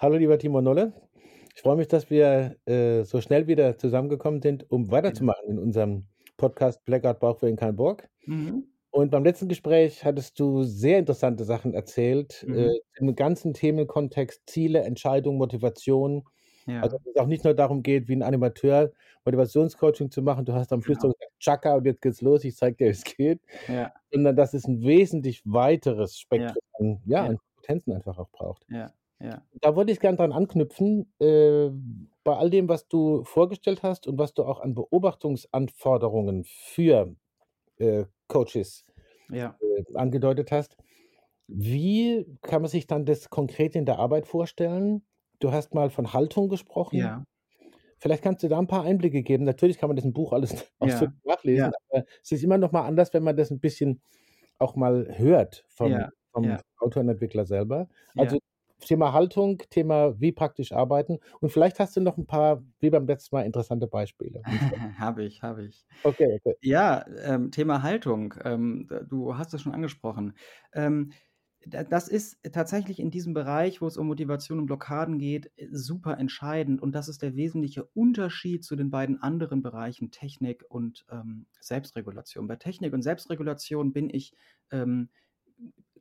Hallo, lieber Timo Nolle. Ich freue mich, dass wir äh, so schnell wieder zusammengekommen sind, um weiterzumachen in unserem Podcast Blackout Bauchweh in kein Borg. Mhm. Und beim letzten Gespräch hattest du sehr interessante Sachen erzählt, äh, Mhm. im ganzen Themenkontext Ziele, Entscheidung, Motivation. Also, Ja, dass es auch nicht nur darum geht, wie ein Animateur Motivationscoaching zu machen. Du hast am Schluss genau. gesagt: „Tschakka und jetzt geht's los, ich zeige dir, wie's geht.“ Ja, Sondern dass es 'n wesentlich weiteres ja, Spektrum an ja, ja, an Kompetenzen einfach auch braucht. ja, ja. Da wollte ich gern dran anknüpfen, äh, bei all dem, was du vorgestellt hast und was du auch an Beobachtungsanforderungen für, äh, Coaches, Ja. äh, angedeutet hast. Wie kann man sich dann das konkret in der Arbeit vorstellen? Du hast mal von Haltung gesprochen. Ja, Vielleicht kannst du da 'n paar Einblicke geben. Natürlich kann man das im Buch alles ja, nachlesen, aber es ist immer noch mal anders, wenn man das 'n bisschen auch mal hört vom vom Autor und Entwickler selber. Also. Thema Haltung, Thema wie praktisch arbeiten und vielleicht hast du noch 'n paar, wie beim letzten Mal, interessante Beispiele. Habe ich, habe ich. Okay, okay. Ja, ähm, Thema Haltung, ähm, du hast es schon angesprochen. Ähm, da das ist tatsächlich in diesem Bereich, wo es um Motivation und Blockaden geht, äh, super entscheidend und das ist der wesentliche Unterschied zu den beiden anderen Bereichen Technik und, ähm, Selbstregulation. Bei Technik und Selbstregulation bin ich, ähm,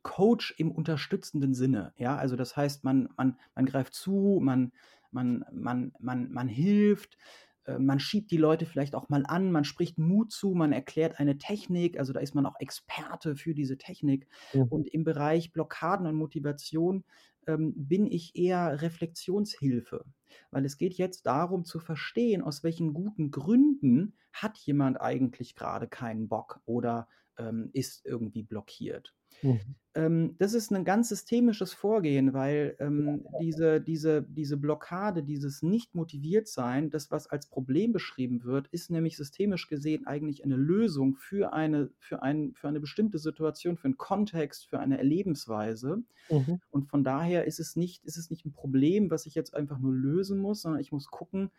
Coach im unterstützenden Sinne, ja? Also, das heißt, man man man greift zu, man man man man man hilft, äh, man schiebt die Leute vielleicht auch mal an, man spricht Mut zu, man erklärt eine Technik, also, da ist man auch Experte für diese Technik. Mhm. Und im Bereich Blockaden und Motivation, ähm, bin ich eher Reflexionshilfe, weil es geht jetzt darum zu verstehen, aus welchen guten Gründen hat jemand eigentlich grade keinen Bock oder, ähm, ist irgendwie blockiert. Mhm. Ähm, das ist 'nen ganz systemisches Vorgehen, weil, ähm, diese diese diese Blockade, dieses Nicht-Motiviert-Sein, das, was als Problem beschrieben wird, ist nämlich systemisch gesehen eigentlich eine Lösung für eine für ein für eine bestimmte Situation, für 'n Kontext, für eine Erlebensweise. Mhm. Und von daher ist es nicht ist es nicht 'n Problem, was ich jetzt einfach nur lösen muss, sondern ich muss gucken,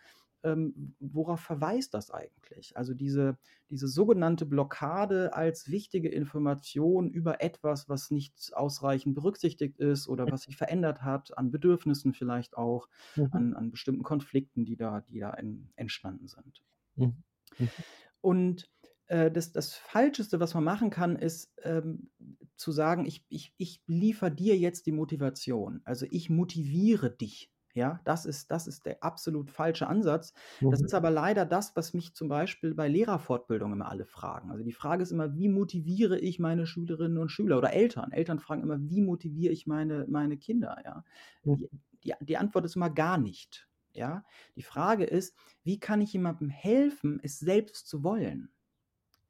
ähm, worauf verweist das eigentlich? Also, diese diese sogenannte Blockade als wichtige Information über etwas, was nicht ausreichend berücksichtigt ist oder was sich verändert hat, an Bedürfnissen vielleicht auch, Mhm. an an bestimmten Konflikten, die da die da en entstanden sind. Mhm. Mhm. Und, äh, das das Falscheste, was man machen kann, ist, ähm, zu sagen: „Ich ich ich liefere dir jetzt die Motivation. Also, ich motiviere dich.“ Ja, das ist das ist der absolut falsche Ansatz. Das Mhm. ist aber leider das, was mich zum Beispiel bei Lehrerfortbildungen immer alle fragen. Also, die Frage ist immer: „Wie motiviere ich meine Schülerinnen und Schüler?“ Oder Eltern. Eltern fragen immer: „Wie motiviere ich meine meine Kinder?“ Ja. Die die die Antwort ist immer: „Gar nicht.“ Ja. Die Frage ist: „Wie kann ich jemandem helfen, es selbst zu wollen?“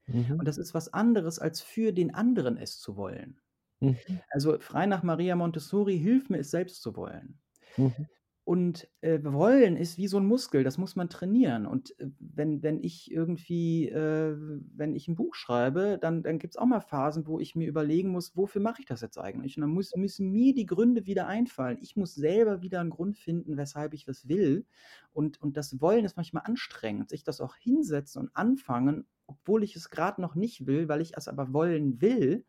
Mhm. Und das ist was anderes, als für den anderen es zu wollen. Mhm. Also, frei nach Maria Montessori: „Hilf mir, es selbst zu wollen.“ Mhm. Und, äh, wollen ist wie so 'n Muskel, das muss man trainieren. Und, äh, wenn wenn ich irgendwie äh, wenn ich 'n Buch schreibe, dann dann gibt's auch mal Phasen, wo ich mir überlegen muss: „Wofür mache ich das jetzt eigentlich?“ Und dann muss müssen mir die Gründe wieder einfallen. Ich muss selber wieder 'n Grund finden, weshalb ich was will. Und und das Wollen ist manchmal anstrengend, sich das auch hinsetzen und anfangen, obwohl ich es grad noch nicht will, weil ich es aber wollen will,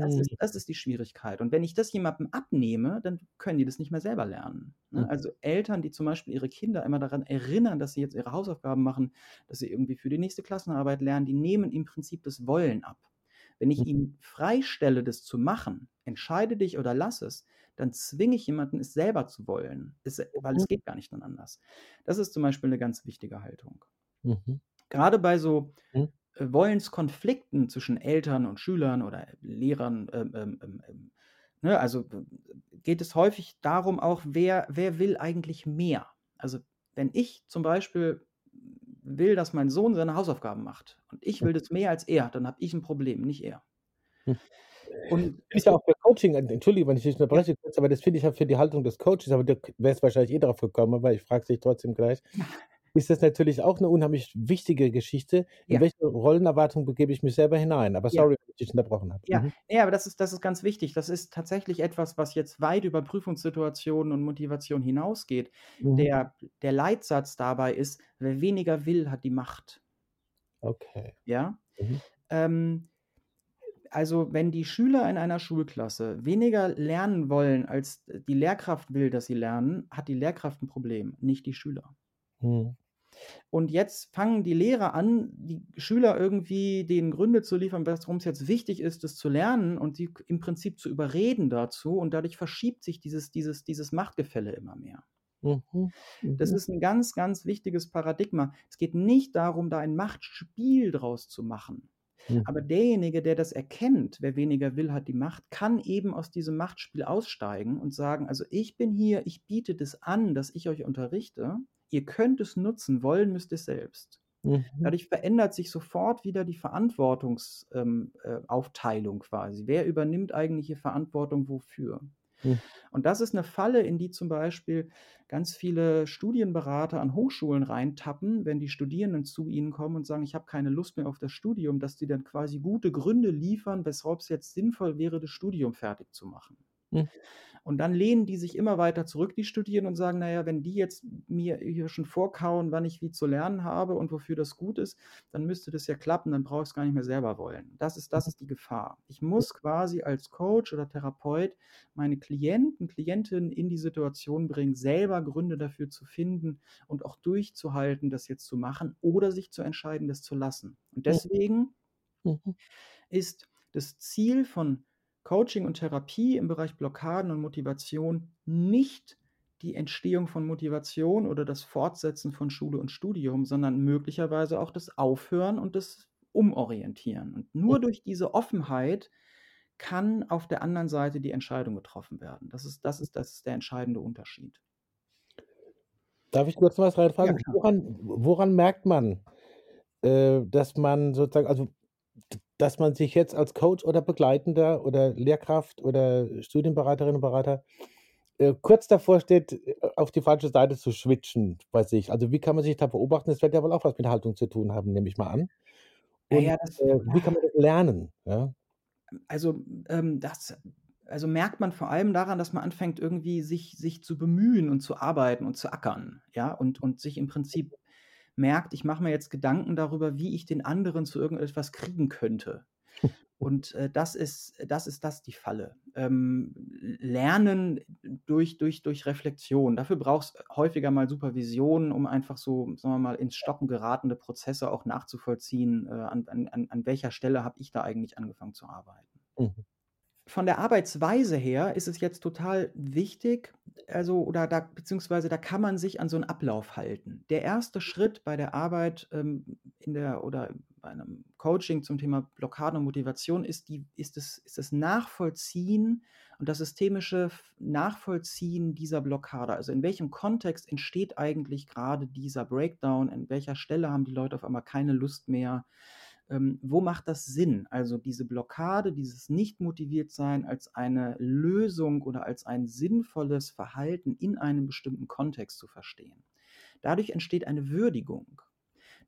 das ist Mhm. das ist die Schwierigkeit. Und wenn ich das jemandem abnehme, dann können die das nicht mehr selber lernen, ne? Mhm. Also, Eltern, die zum Beispiel ihre Kinder immer daran erinnern, dass sie jetzt ihre Hausaufgaben machen, dass sie irgendwie für die nächste Klassenarbeit lernen, die nehmen im Prinzip das Wollen ab. Wenn ich Mhm. ihnen freistelle, das zu machen, entscheide dich oder lass es, dann zwinge ich jemanden, es selber zu wollen. Es weil Mhm. es geht gar nicht dann anders. Das ist zum Beispiel 'ne ganz wichtige Haltung. Mhm. Grade bei so, Mhm. äh, Wollenskonflikten zwischen Eltern und Schülern oder Lehrern, ähm, ähm, ähm, ähm, ne, also, geht es häufig darum auch, wer wer will eigentlich mehr? Also, wenn ich zum Beispiel will, dass mein Sohn seine Hausaufgaben macht und ich will Mhm. das mehr als er, dann habe ich 'n Problem, nicht er. Hm. Und Ist ja auch für Coaching en entschuldige, wenn ich dich Ja. unterbreche kurz, aber das finde ich ja für die Haltung des Coaches aber du wärst wahrscheinlich eh drauf gekommen, aber ich frage dich trotzdem gleich. Ist das natürlich auch 'ne unheimlich wichtige Geschichte. In Ja. welche Rollenerwartung begebe ich mich selber hinein? Aber Ja. sorry, wenn ich dich unterbrochen habe. Ja, Mhm. ne, aber das ist das ist ganz wichtig. Das ist tatsächlich etwas, was jetzt weit über Prüfungssituationen und Motivation hinausgeht. Mhm. Der der Leitsatz dabei ist: „Wer weniger will, hat die Macht.“ Okay. Ja? Mhm. Ähm, also, wenn die Schüler in einer Schulklasse weniger lernen wollen, als die Lehrkraft will, dass sie lernen, hat die Lehrkraft ein Problem, nicht die Schüler. Mhm. Und jetzt fangen die Lehrer an, die Schüler irgendwie denen Gründe zu liefern, warum es jetzt wichtig ist, das zu lernen und sie im Prinzip zu überreden dazu. Und dadurch verschiebt sich dieses, dieses, dieses Machtgefälle immer mehr. Mhm. Das Mhm. ist ein ganz, ganz wichtiges Paradigma. Es geht nicht darum, da ein Machtspiel draus zu machen. Mhm. Aber derjenige, der das erkennt, wer weniger will, hat die Macht, kann eben aus diesem Machtspiel aussteigen und sagen, also ich bin hier, ich biete das an, dass ich euch unterrichte. Ihr könnt es nutzen, wollen müsst ihr es selbst. Mhm. Dadurch verändert sich sofort wieder die Verantwortungsaufteilung ähm, äh, quasi. Wer übernimmt eigentlich hier Verantwortung wofür? Mhm. Und das ist eine Falle, in die zum Beispiel ganz viele Studienberater an Hochschulen reintappen, wenn die Studierenden zu ihnen kommen und sagen, ich habe keine Lust mehr auf das Studium, dass die dann quasi gute Gründe liefern, weshalb es jetzt sinnvoll wäre, das Studium fertig zu machen. Mhm. Und dann lehnen die sich immer weiter zurück, die Studierenden, und sagen, naja, wenn die jetzt mir hier schon vorkauen, wann ich wie zu lernen habe und wofür das gut ist, dann müsste das ja klappen, dann brauche ich es gar nicht mehr selber wollen. Das ist, das ist die Gefahr. Ich muss quasi als Coach oder Therapeut meine Klienten, Klientinnen in die Situation bringen, selber Gründe dafür zu finden und auch durchzuhalten, das jetzt zu machen oder sich zu entscheiden, das zu lassen. Und deswegen Mhm. ist das Ziel von Coaching und Therapie im Bereich Blockaden und Motivation nicht die Entstehung von Motivation oder das Fortsetzen von Schule und Studium, sondern möglicherweise auch das Aufhören und das Umorientieren. Und nur durch diese Offenheit kann auf der anderen Seite die Entscheidung getroffen werden. Das ist, das ist, das ist der entscheidende Unterschied. Darf ich kurz was reinfragen? Ja, woran, woran merkt man, äh, dass man sozusagen, also dass man sich jetzt als Coach oder Begleitender oder Lehrkraft oder Studienberaterin und Berater äh, kurz davor steht, äh, auf die falsche Seite zu switchen bei sich? Also wie kann man sich da beobachten? Das wird ja wohl auch was mit Haltung zu tun haben, nehme ich mal an. Und Naja, das, äh, wie kann man das lernen? Ja? also ähm, das also merkt man vor allem daran, dass man anfängt, irgendwie sich, sich zu bemühen und zu arbeiten und zu ackern, ja, und, und sich im Prinzip merkt, ich mache mir jetzt Gedanken darüber, wie ich den anderen zu irgendetwas kriegen könnte. Und äh, das ist, das ist das die Falle. Ähm, lernen durch, durch, durch Reflexion. Dafür brauchst du häufiger mal Supervision, um einfach so, sagen wir mal, ins Stocken geratene Prozesse auch nachzuvollziehen, äh, an, an, an welcher Stelle habe ich da eigentlich angefangen zu arbeiten. Mhm. Von der Arbeitsweise her ist es jetzt total wichtig, also oder da beziehungsweise da kann man sich an so einen Ablauf halten. Der erste Schritt bei der Arbeit ähm, in der oder bei einem Coaching zum Thema Blockade und Motivation ist die ist es ist das Nachvollziehen und das systemische Nachvollziehen dieser Blockade. Also in welchem Kontext entsteht eigentlich gerade dieser Breakdown? An welcher Stelle haben die Leute auf einmal keine Lust mehr? Ähm, wo macht das Sinn? Also diese Blockade, dieses nicht motiviert sein als eine Lösung oder als ein sinnvolles Verhalten in einem bestimmten Kontext zu verstehen. Dadurch entsteht eine Würdigung.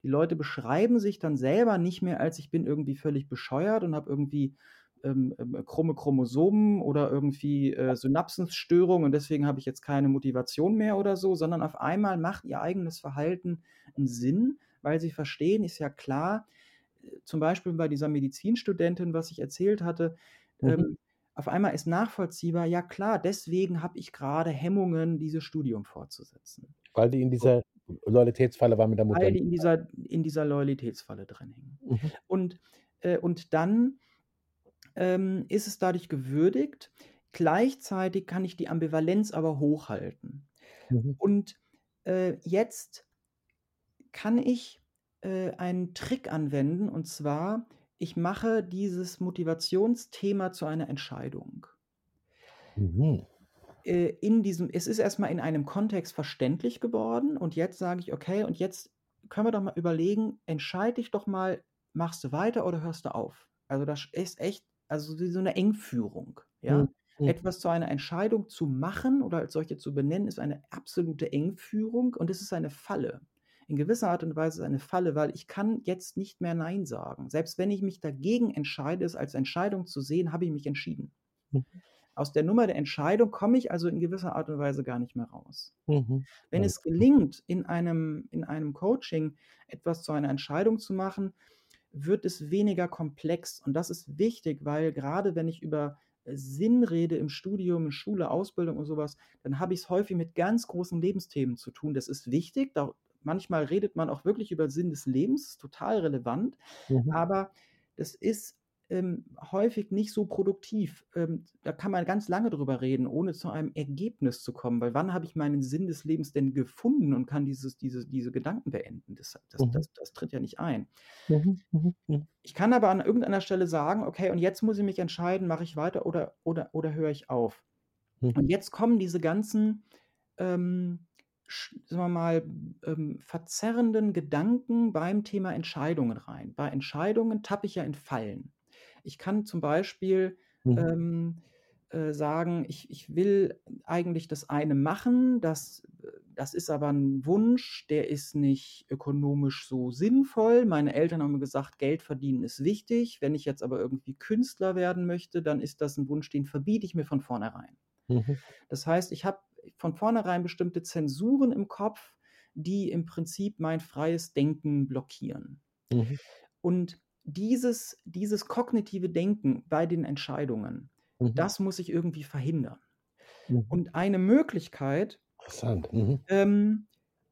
Die Leute beschreiben sich dann selber nicht mehr als ich bin irgendwie völlig bescheuert und habe irgendwie ähm, ähm, krumme Chromosomen oder irgendwie äh, Synapsenstörungen und deswegen habe ich jetzt keine Motivation mehr oder so, sondern auf einmal macht ihr eigenes Verhalten einen Sinn, weil sie verstehen, ist ja klar, zum Beispiel bei dieser Medizinstudentin, was ich erzählt hatte, Mhm. ähm, auf einmal ist nachvollziehbar, ja klar, deswegen habe ich gerade Hemmungen, dieses Studium fortzusetzen. Weil die in dieser Loyalitätsfalle war mit der Mutter. Weil die in dieser, in dieser Loyalitätsfalle drin hängen. Mhm. Und, äh, und dann ähm, ist es dadurch gewürdigt. Gleichzeitig kann ich die Ambivalenz aber hochhalten. Mhm. Und äh, jetzt kann ich äh, einen Trick anwenden und zwar, ich mache dieses Motivationsthema zu einer Entscheidung. Mhm. Äh, in diesem, es ist erstmal in einem Kontext verständlich geworden und jetzt sage ich, okay, und jetzt können wir doch mal überlegen, entscheide dich doch mal, machst du weiter oder hörst du auf? Also das ist echt, also so eine Engführung, ja. Mhm. Mhm. Etwas zu einer Entscheidung zu machen oder als solche zu benennen, ist eine absolute Engführung und es ist eine Falle. In gewisser Art und Weise ist es eine Falle, weil ich kann jetzt nicht mehr Nein sagen. Selbst wenn ich mich dagegen entscheide, es als Entscheidung zu sehen, habe ich mich entschieden. Mhm. Aus der Nummer der Entscheidung komme ich also in gewisser Art und Weise gar nicht mehr raus. Mhm. Wenn es gelingt, in einem, in einem Coaching etwas zu einer Entscheidung zu machen, wird es weniger komplex. Und das ist wichtig, weil gerade wenn ich über äh, Sinn rede im Studium, in Schule, Ausbildung und sowas, dann habe ich es häufig mit ganz großen Lebensthemen zu tun. Das ist wichtig. Da, manchmal redet man auch wirklich über Sinn des Lebens, total relevant. Mhm. Aber das ist ähm, häufig nicht so produktiv. Ähm, da kann man ganz lange drüber reden, ohne zu einem Ergebnis zu kommen. Weil wann habe ich meinen Sinn des Lebens denn gefunden und kann dieses, diese, diese Gedanken beenden? Das, das, mhm. das, das tritt ja nicht ein. Mhm, mhm. Ich kann aber an irgendeiner Stelle sagen, okay, und jetzt muss ich mich entscheiden, mache ich weiter oder, oder, oder höre ich auf? Mhm. Und jetzt kommen diese ganzen ähm, sagen wir mal, ähm, verzerrenden Gedanken beim Thema Entscheidungen rein. Bei Entscheidungen tappe ich ja in Fallen. Ich kann zum Beispiel mhm. ähm, äh, sagen, ich, ich will eigentlich das eine machen, das, das ist aber ein Wunsch, der ist nicht ökonomisch so sinnvoll. Meine Eltern haben mir gesagt, Geld verdienen ist wichtig. Wenn ich jetzt aber irgendwie Künstler werden möchte, dann ist das ein Wunsch, den verbiete ich mir von vornherein. Mhm. Das heißt, ich habe von vornherein bestimmte Zensuren im Kopf, die im Prinzip mein freies Denken blockieren. Mhm. Und dieses, dieses kognitive Denken bei den Entscheidungen, mhm. das muss ich irgendwie verhindern. Mhm. Und eine Möglichkeit, Interessant. Mhm. Ähm,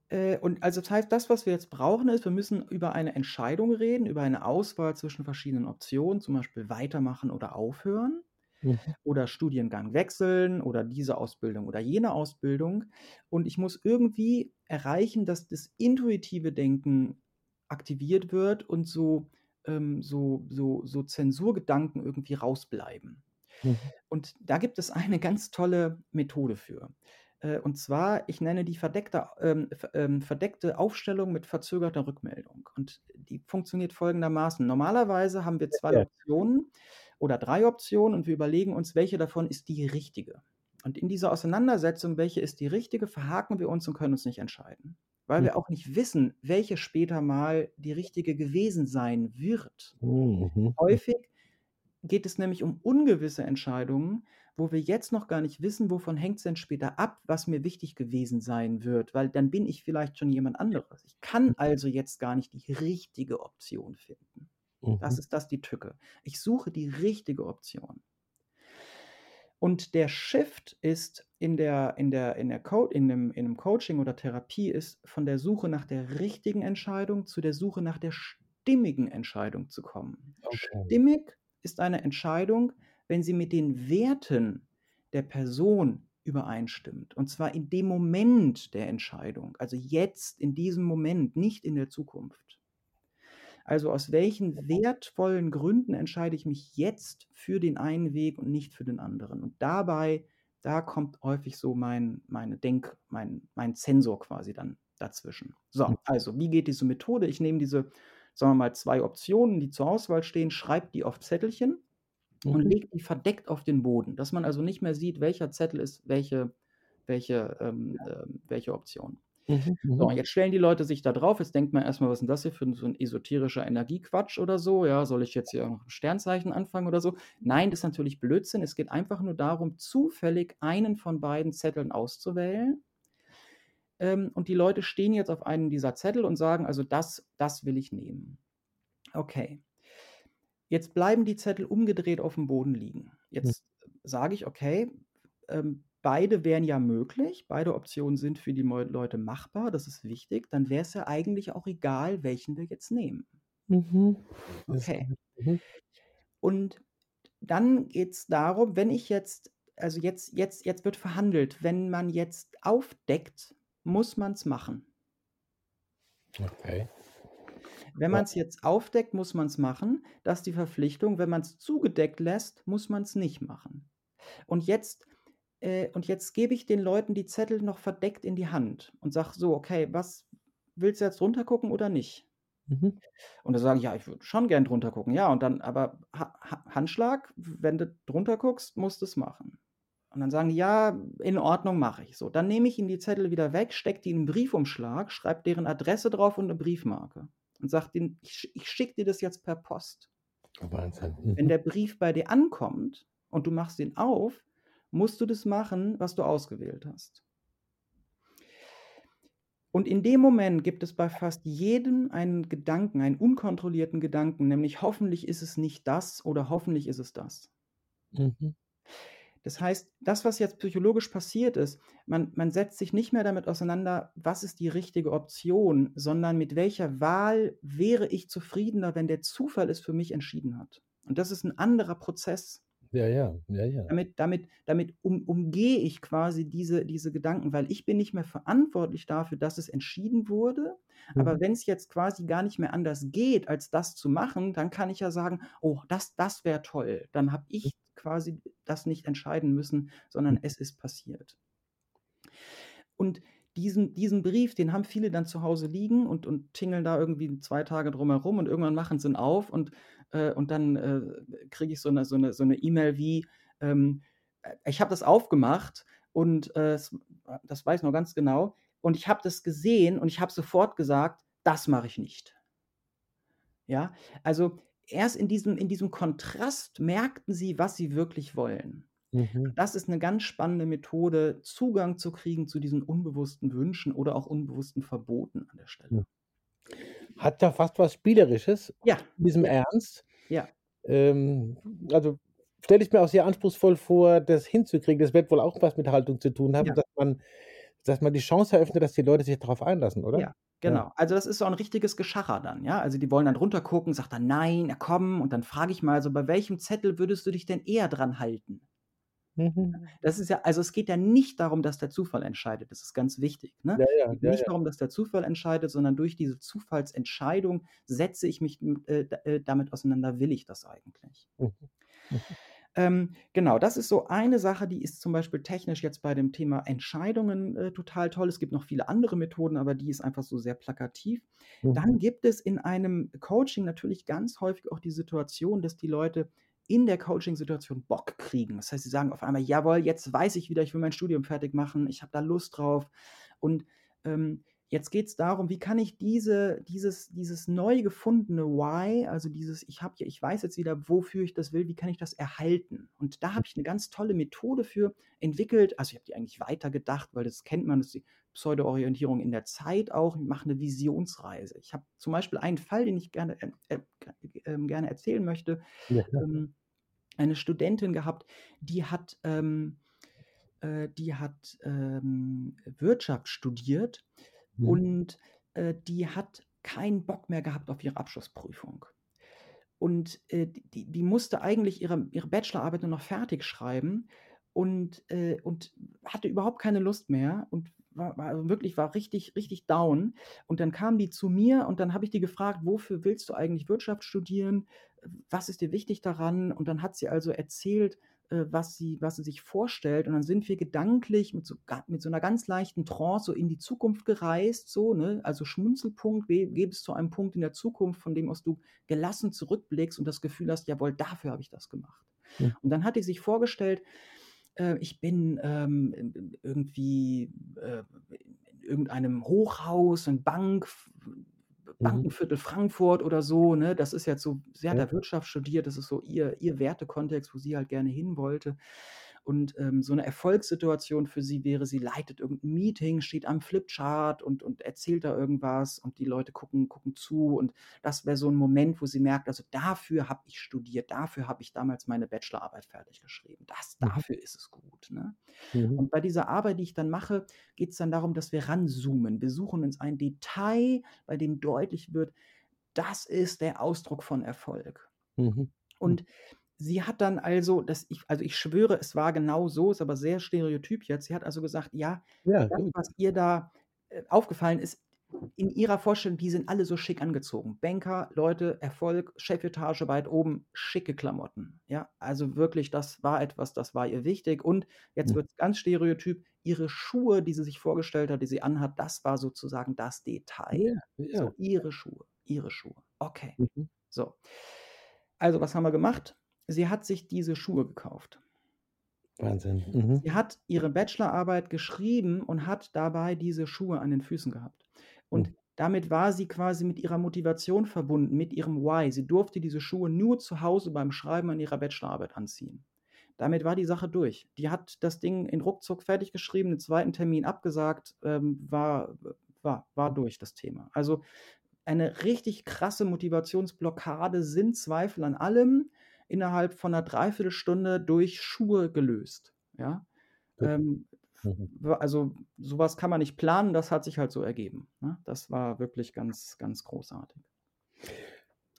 äh, und also das heißt, das, was wir jetzt brauchen, ist, wir müssen über eine Entscheidung reden, über eine Auswahl zwischen verschiedenen Optionen, zum Beispiel weitermachen oder aufhören mhm. oder Studiengang wechseln oder diese Ausbildung oder jene Ausbildung. Und ich muss irgendwie erreichen, dass das intuitive Denken aktiviert wird und so ähm, so, so, so Zensurgedanken irgendwie rausbleiben. Mhm. Und da gibt es eine ganz tolle Methode für. Äh, und zwar, ich nenne die verdeckte, ähm, ähm, verdeckte Aufstellung mit verzögerter Rückmeldung. Und die funktioniert folgendermaßen. Normalerweise haben wir zwei ja. Optionen oder drei Optionen und wir überlegen uns, welche davon ist die richtige. Und in dieser Auseinandersetzung, welche ist die richtige, verhaken wir uns und können uns nicht entscheiden weil wir auch nicht wissen, welche später mal die richtige gewesen sein wird. Mhm. Häufig geht es nämlich um ungewisse Entscheidungen, wo wir jetzt noch gar nicht wissen, wovon hängt es denn später ab, was mir wichtig gewesen sein wird, weil dann bin ich vielleicht schon jemand anderes. Ich kann mhm. also jetzt gar nicht die richtige Option finden. Mhm. Das ist das die Tücke. Ich suche die richtige Option. Und der Shift ist in der, in der, in der Code, in dem, in dem Coaching oder Therapie ist von der Suche nach der richtigen Entscheidung zu der Suche nach der stimmigen Entscheidung zu kommen. Okay. Stimmig ist eine Entscheidung, wenn sie mit den Werten der Person übereinstimmt. Und zwar in dem Moment der Entscheidung, also jetzt, in diesem Moment, nicht in der Zukunft. Also aus welchen wertvollen Gründen entscheide ich mich jetzt für den einen Weg und nicht für den anderen? Und dabei, da kommt häufig so mein, meine Denk, mein, mein Zensor quasi dann dazwischen. So, hm. also wie geht diese Methode? Ich nehme diese, sagen wir mal, zwei Optionen, die zur Auswahl stehen, schreibe die auf Zettelchen mhm. und lege die verdeckt auf den Boden, dass man also nicht mehr sieht, welcher Zettel ist welche, welche, ähm, äh, welche Option. Mhm, so, mhm. jetzt stellen die Leute sich da drauf. Jetzt denkt man erstmal, was ist denn das hier für so ein esoterischer Energiequatsch oder so? Ja, soll ich jetzt hier noch ein Sternzeichen anfangen oder so? Nein, das ist natürlich Blödsinn. Es geht einfach nur darum, zufällig einen von beiden Zetteln auszuwählen. Ähm, und die Leute stehen jetzt auf einem dieser Zettel und sagen, also das, das will ich nehmen. Okay. Jetzt bleiben die Zettel umgedreht auf dem Boden liegen. Jetzt mhm. sage ich, okay, ähm, beide wären ja möglich, beide Optionen sind für die Leute machbar, das ist wichtig, dann wäre es ja eigentlich auch egal, welchen wir jetzt nehmen. Mhm. Okay. Mhm. Und dann geht es darum, wenn ich jetzt, also jetzt, jetzt, jetzt wird verhandelt, wenn man jetzt aufdeckt, muss man es machen. Okay. Wenn man es jetzt aufdeckt, muss man es machen. Das ist die Verpflichtung. Wenn man es zugedeckt lässt, muss man es nicht machen. Und jetzt äh, und jetzt gebe ich den Leuten die Zettel noch verdeckt in die Hand und sage so, okay, was willst du jetzt drunter gucken oder nicht? Mhm. Und dann sagen, ja, ich würde schon gern drunter gucken. Ja, und dann, aber ha Handschlag, wenn du drunter guckst, musst du es machen. Und dann sagen die, ja, in Ordnung, mache ich. So, dann nehme ich ihnen die Zettel wieder weg, stecke die in einen Briefumschlag, schreibe deren Adresse drauf und eine Briefmarke. Und sage denen, ich, ich schicke dir das jetzt per Post. Wahnsinn. Mhm. Wenn der Brief bei dir ankommt und du machst ihn auf, musst du das machen, was du ausgewählt hast. Und in dem Moment gibt es bei fast jedem einen Gedanken, einen unkontrollierten Gedanken, nämlich hoffentlich ist es nicht das oder hoffentlich ist es das. Mhm. Das heißt, das, was jetzt psychologisch passiert ist, man, man setzt sich nicht mehr damit auseinander, was ist die richtige Option, sondern mit welcher Wahl wäre ich zufriedener, wenn der Zufall es für mich entschieden hat. Und das ist ein anderer Prozess. Ja, ja, ja, ja. Damit, damit, damit um, umgehe ich quasi diese, diese Gedanken, weil ich bin nicht mehr verantwortlich dafür, dass es entschieden wurde. Aber Mhm. wenn es jetzt quasi gar nicht mehr anders geht, als das zu machen, dann kann ich ja sagen, oh, das, das wäre toll. Dann habe ich quasi das nicht entscheiden müssen, sondern es ist passiert. Und diesen, diesen Brief, den haben viele dann zu Hause liegen und, und tingeln da irgendwie zwei Tage drumherum und irgendwann machen sie ihn auf und, äh, und dann äh, kriege ich so eine so eine, so eine E-Mail wie, ähm, äh, ich habe das aufgemacht und äh, es- das weiß ich noch ganz genau und ich habe das gesehen und ich habe sofort gesagt, das mache ich nicht. Ja, also erst in diesem, in diesem Kontrast merkten sie, was sie wirklich wollen. Mhm. Das ist eine ganz spannende Methode, Zugang zu kriegen zu diesen unbewussten Wünschen oder auch unbewussten Verboten an der Stelle. Hat ja fast was Spielerisches, Ja, in diesem Ernst. ja, Ähm, also stelle ich mir auch sehr anspruchsvoll vor, das hinzukriegen. Das wird wohl auch was mit Haltung zu tun haben, Ja. dass man, dass man die Chance eröffnet, dass die Leute sich darauf einlassen, oder? ja, genau. Also das ist so ein richtiges Geschacher dann, ja. Also die wollen dann runtergucken, sagt dann nein, ja komm, und dann frage ich mal, so bei welchem Zettel würdest du dich denn eher dran halten? Mhm. Das ist ja, also es geht ja nicht darum, dass der Zufall entscheidet. Das ist ganz wichtig. Ne? Ja, Es ja, geht ja, nicht darum, dass der Zufall entscheidet, sondern durch diese Zufallsentscheidung setze ich mich äh, äh, damit auseinander, will ich das eigentlich? Mhm. Mhm. Ähm, genau, das ist so eine Sache, die ist zum Beispiel technisch jetzt bei dem Thema Entscheidungen äh, total toll. Es gibt noch viele andere Methoden, aber die ist einfach so sehr plakativ. Dann gibt es in einem Coaching natürlich ganz häufig auch die Situation, dass die Leute in der Coaching-Situation Bock kriegen. Das heißt, sie sagen auf einmal, jawohl, jetzt weiß ich wieder, ich will mein Studium fertig machen, ich habe da Lust drauf. Und ähm, jetzt geht es darum, wie kann ich diese, dieses, dieses neu gefundene Why, also dieses, ich habe ich weiß jetzt wieder, wofür ich das will, wie kann ich das erhalten? Und da habe ich eine ganz tolle Methode für entwickelt. Also ich habe die eigentlich weitergedacht, weil das kennt man, das ist die Pseudo-Orientierung in der Zeit auch. Ich mache eine Visionsreise. Ich habe zum Beispiel einen Fall, den ich gerne, äh, äh, ähm, gerne erzählen möchte. Ja. Ähm, eine Studentin gehabt, die hat, ähm, äh, die hat ähm, Wirtschaft studiert Mhm. und äh, die hat keinen Bock mehr gehabt auf ihre Abschlussprüfung. Und äh, die, die musste eigentlich ihre, ihre Bachelorarbeit nur noch fertig schreiben und, äh, und hatte überhaupt keine Lust mehr und war, war also wirklich war richtig, richtig down. Und dann kam die zu mir und dann habe ich die gefragt, wofür willst du eigentlich Wirtschaft studieren? Was ist dir wichtig daran? Und dann hat sie also erzählt, äh, was sie, was sie sich vorstellt. Und dann sind wir gedanklich mit so, mit so einer ganz leichten Trance so in die Zukunft gereist, so, ne? Also Schmunzelpunkt, geh bis zu einem Punkt in der Zukunft, von dem aus du gelassen zurückblickst und das Gefühl hast, jawohl, dafür habe ich das gemacht. Mhm. Und dann hat die sich vorgestellt, äh, ich bin ähm, irgendwie äh, in irgendeinem Hochhaus, in Bank, Bankenviertel Frankfurt oder so, ne? Das ist jetzt so, sie hat Ja. da Wirtschaft studiert, das ist so ihr, ihr Wertekontext, wo sie halt gerne hin wollte. Und ähm, so eine Erfolgssituation für sie wäre, sie leitet irgendein Meeting, steht am Flipchart und, und erzählt da irgendwas und die Leute gucken, gucken zu. Und das wäre so ein Moment, wo sie merkt, also dafür habe ich studiert, dafür habe ich damals meine Bachelorarbeit fertig geschrieben. Das, Mhm. dafür ist es gut. Ne? Mhm. Und bei dieser Arbeit, die ich dann mache, geht es dann darum, dass wir ranzoomen. Wir suchen uns ein Detail, bei dem deutlich wird, das ist der Ausdruck von Erfolg. Mhm. Und sie hat dann also, das ich, also ich schwöre, es war genau so, ist aber sehr stereotyp jetzt. Sie hat also gesagt, ja, Ja, das, was ihr da äh, aufgefallen ist, in ihrer Vorstellung, die sind alle so schick angezogen. Banker, Leute, Erfolg, Chefetage weit oben, schicke Klamotten. Ja, also wirklich, das war etwas, das war ihr wichtig. Und jetzt wird es ganz stereotyp, ihre Schuhe, die sie sich vorgestellt hat, die sie anhat, das war sozusagen das Detail. Ja, ja. So, ihre Schuhe, ihre Schuhe. Okay. Mhm. So. Also, was haben wir gemacht? Sie hat sich diese Schuhe gekauft. Wahnsinn. Mhm. Sie hat ihre Bachelorarbeit geschrieben und hat dabei diese Schuhe an den Füßen gehabt. Und Mhm. damit war sie quasi mit ihrer Motivation verbunden, mit ihrem Why. Sie durfte diese Schuhe nur zu Hause beim Schreiben an ihrer Bachelorarbeit anziehen. Damit war die Sache durch. Die hat das Ding in ruckzuck fertig geschrieben, den zweiten Termin abgesagt, ähm, war war, war durch das Thema. Also eine richtig krasse Motivationsblockade sind Zweifel an allem innerhalb von einer Dreiviertelstunde durch Schuhe gelöst. Ja. Ähm, mhm. also sowas kann man nicht planen, das hat sich halt so ergeben. Ne? Das war wirklich ganz, ganz großartig.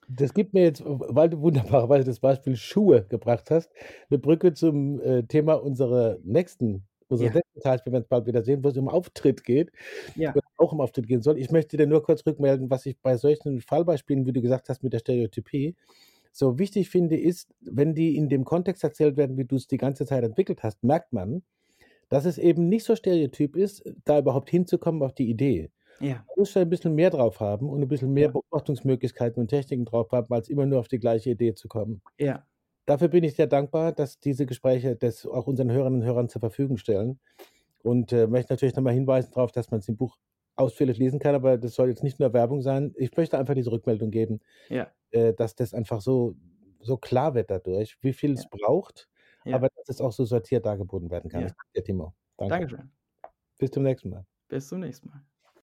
Das gibt mir jetzt, weil du wunderbarerweise das Beispiel Schuhe gebracht hast, eine Brücke zum äh, Thema unserer nächsten, unseres Ja. nächsten Teils, wenn wir uns bald wieder sehen, wo es um Auftritt geht, Ja. auch um Auftritt gehen soll. Ich möchte dir nur kurz rückmelden, was ich bei solchen Fallbeispielen, wie du gesagt hast, mit der Stereotypie, so wichtig finde, ist, wenn die in dem Kontext erzählt werden, wie du es die ganze Zeit entwickelt hast, merkt man, dass es eben nicht so stereotyp ist, da überhaupt hinzukommen auf die Idee. Ja. Man muss da ein bisschen mehr drauf haben und ein bisschen mehr Ja. Beobachtungsmöglichkeiten und Techniken drauf haben, als immer nur auf die gleiche Idee zu kommen. Ja. Dafür bin ich sehr dankbar, dass diese Gespräche das auch unseren Hörerinnen und Hörern zur Verfügung stellen. Und äh, möchte natürlich nochmal hinweisen darauf, dass man es im Buch ausführlich lesen kann, aber das soll jetzt nicht nur Werbung sein. Ich möchte einfach diese Rückmeldung geben, Ja. Äh, dass das einfach so, so klar wird dadurch, wie viel es Ja. braucht, Ja. aber dass es auch so sortiert dargeboten werden kann. Ja. Danke Timo. Danke. Dankeschön. Bis zum nächsten Mal. Bis zum nächsten Mal.